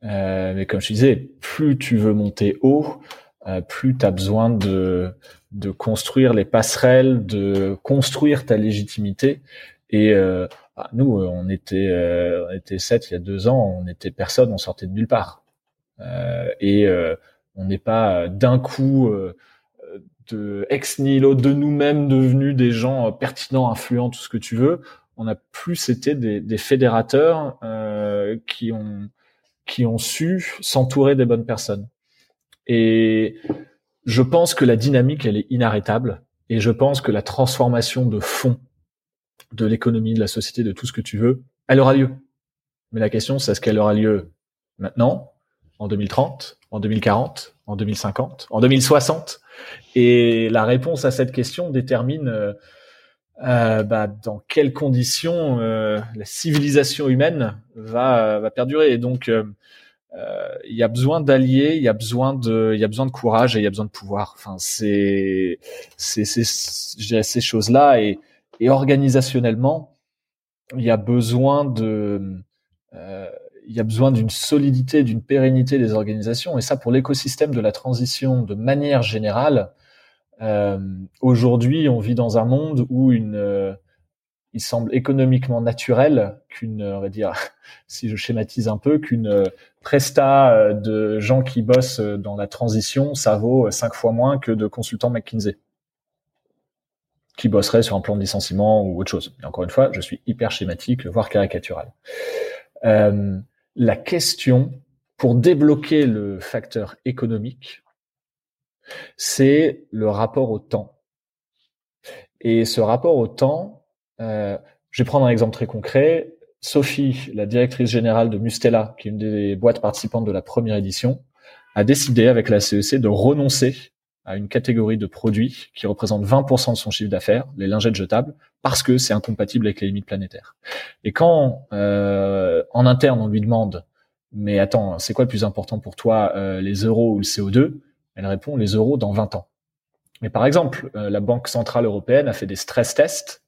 euh, mais comme je disais, plus tu veux monter haut, euh, plus tu as besoin de, de construire les passerelles, de construire ta légitimité. Et euh, bah, nous, on était, on était sept il y a deux ans, on était personne, on sortait de nulle part. et on n'est pas d'un coup de ex nihilo de nous-mêmes devenus des gens pertinents, influents, tout ce que tu veux. On a plus été des, des fédérateurs qui ont qui ont su s'entourer des bonnes personnes. Et je pense que la dynamique, elle est inarrêtable. Et je pense que la transformation de fond de l'économie, de la société, de tout ce que tu veux, elle aura lieu. Mais la question, c'est est-ce qu'elle aura lieu maintenant, en 2030, en 2040, en 2050, en 2060 Et la réponse à cette question détermine euh, bah, dans quelles conditions euh, la civilisation humaine va, va perdurer. Et donc, euh, euh, il y a besoin d'alliés, il y a besoin de, il y a besoin de courage et il y a besoin de pouvoir. Enfin, c'est, c'est, c'est, ces choses-là et, et organisationnellement, il y a besoin de, euh, il y a besoin d'une solidité, d'une pérennité des organisations. Et ça, pour l'écosystème de la transition, de manière générale, aujourd'hui, on vit dans un monde où une, euh, il semble économiquement naturel qu'une, on va dire, si je schématise un peu, qu'une euh, presta de gens qui bossent dans la transition, ça vaut cinq fois moins que de consultants McKinsey qui bosseraient sur un plan de licenciement ou autre chose. Et encore une fois, je suis hyper schématique, voire caricatural. Euh, la question pour débloquer le facteur économique, c'est le rapport au temps. Et ce rapport au temps, euh, je vais prendre un exemple très concret. Sophie, la directrice générale de Mustela, qui est une des boîtes participantes de la première édition, a décidé avec la CEC de renoncer à une catégorie de produits qui représente 20% de son chiffre d'affaires, les lingettes jetables, parce que c'est incompatible avec les limites planétaires. Et quand euh, en interne on lui demande, mais attends, c'est quoi le plus important pour toi, euh, les euros ou le CO2 elle répond les euros dans 20 ans. Mais par exemple, euh, la Banque centrale européenne a fait des stress tests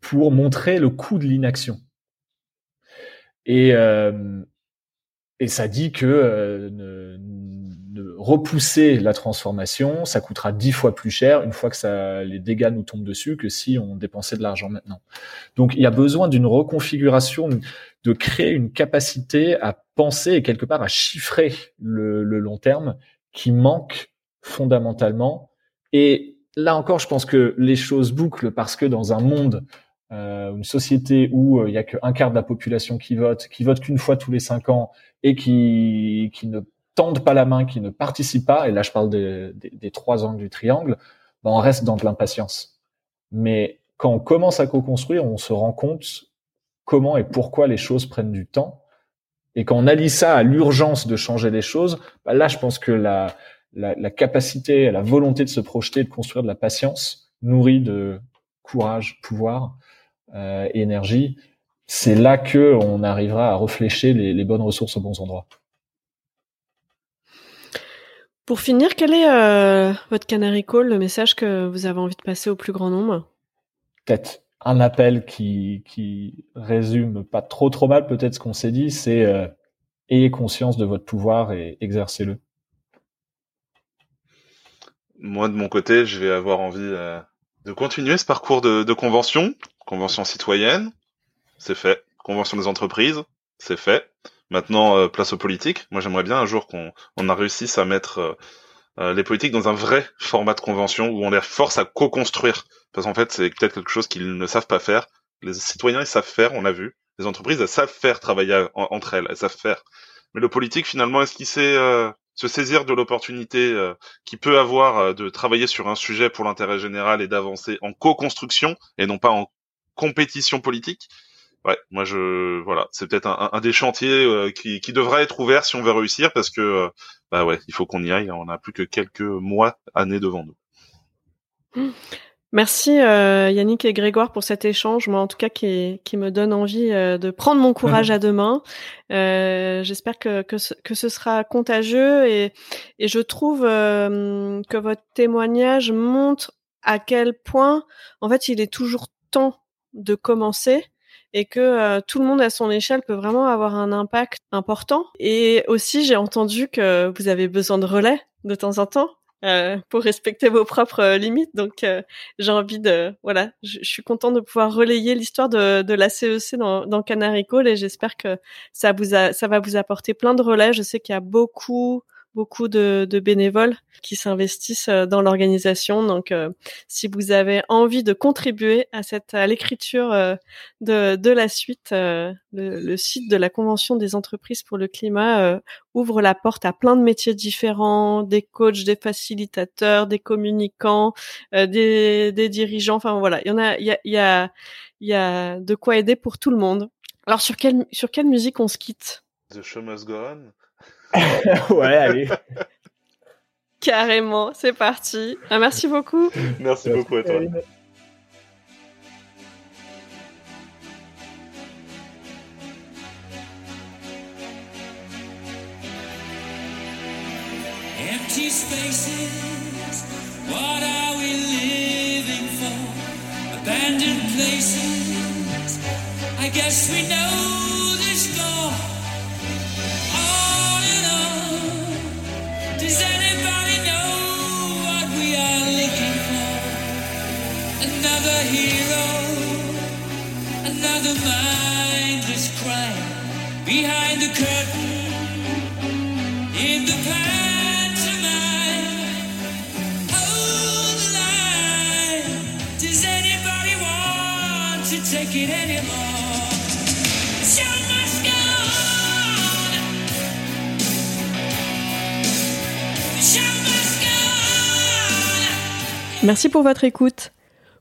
pour montrer le coût de l'inaction. Et, euh, ça dit que euh, repousser la transformation, ça coûtera dix fois plus cher une fois que les dégâts nous tombent dessus que si on dépensait de l'argent maintenant. Donc il y a besoin d'une reconfiguration, de créer une capacité à penser et quelque part à chiffrer le long terme qui manque fondamentalement. Et là encore, je pense que les choses bouclent parce que dans un monde, euh, une société où euh, il y a qu'un quart de la population qui vote, qui vote qu'une fois tous les cinq ans et qui, qui ne tendent pas la main, qui ne participent pas, et là je parle des, des, trois angles du triangle, ben on reste dans de l'impatience. Mais quand on commence à co-construire, on se rend compte comment et pourquoi les choses prennent du temps et quand on allie ça à l'urgence de changer les choses, bah là, je pense que la, la, la, capacité, la volonté de se projeter, de construire de la patience, nourrie de courage, pouvoir euh, et énergie, c'est là que on arrivera à réfléchir les, les, bonnes ressources aux bons endroits. Pour finir, quel est euh, votre canary call, le message que vous avez envie de passer au plus grand nombre? Tête. Un appel qui, résume pas trop trop mal peut-être ce qu'on s'est dit, c'est euh, ayez conscience de votre pouvoir et exercez-le. Moi, de mon côté, je vais avoir envie euh, de continuer ce parcours de, de convention, convention citoyenne, c'est fait. Convention des entreprises, c'est fait. Maintenant, euh, place aux politiques. Moi, j'aimerais bien un jour qu'on on a réussi à mettre les politiques dans un vrai format de convention où on les force à co-construire. Parce qu'en fait, c'est peut-être quelque chose qu'ils ne savent pas faire. Les citoyens, ils savent faire, on l'a vu. Les entreprises, elles savent faire travailler entre elles, elles savent faire. Mais le politique, finalement, est-ce qu'il sait se saisir de l'opportunité qu'il peut avoir de travailler sur un sujet pour l'intérêt général et d'avancer en co-construction et non pas en compétition politique? Ouais, moi je voilà, c'est peut-être un, un, des chantiers euh, qui, qui devrait être ouvert si on veut réussir parce que euh, bah ouais, il faut qu'on y aille. On a plus que quelques mois, années devant nous. Merci euh, Yannick et Grégoire pour cet échange, moi en tout cas qui, qui me donne envie de prendre mon courage à deux mains. J'espère que, que ce, que, ce, sera contagieux et, et je trouve que votre témoignage montre à quel point en fait il est toujours temps de commencer et que euh, tout le monde à son échelle peut vraiment avoir un impact important. Et aussi, j'ai entendu que vous avez besoin de relais de temps en temps. Euh, pour respecter vos propres euh, limites. Donc, j'ai envie de, voilà, je, suis contente de pouvoir relayer l'histoire de, de la CEC e dans, dans Canary Call et j'espère que ça vous a, ça va vous apporter plein de relais. Je sais qu'il y a beaucoup beaucoup de, bénévoles qui s'investissent euh, dans l'organisation. Donc, euh, si vous avez envie de contribuer à cette l'écriture euh, de, la suite, le, site de la Convention des entreprises pour le climat ouvre la porte à plein de métiers différents, des coachs, des facilitateurs, des communicants, des, dirigeants. Enfin voilà, il y en a, il y a, il y a, de quoi aider pour tout le monde. Alors sur quelle sur quelle musique on se quitte? The Show Must. ouais, allez. Carrément, c'est parti. Ah, merci beaucoup. Merci beaucoup à toi. Empty spaces, what are we living for? Abandoned places, I guess we know Merci pour votre écoute.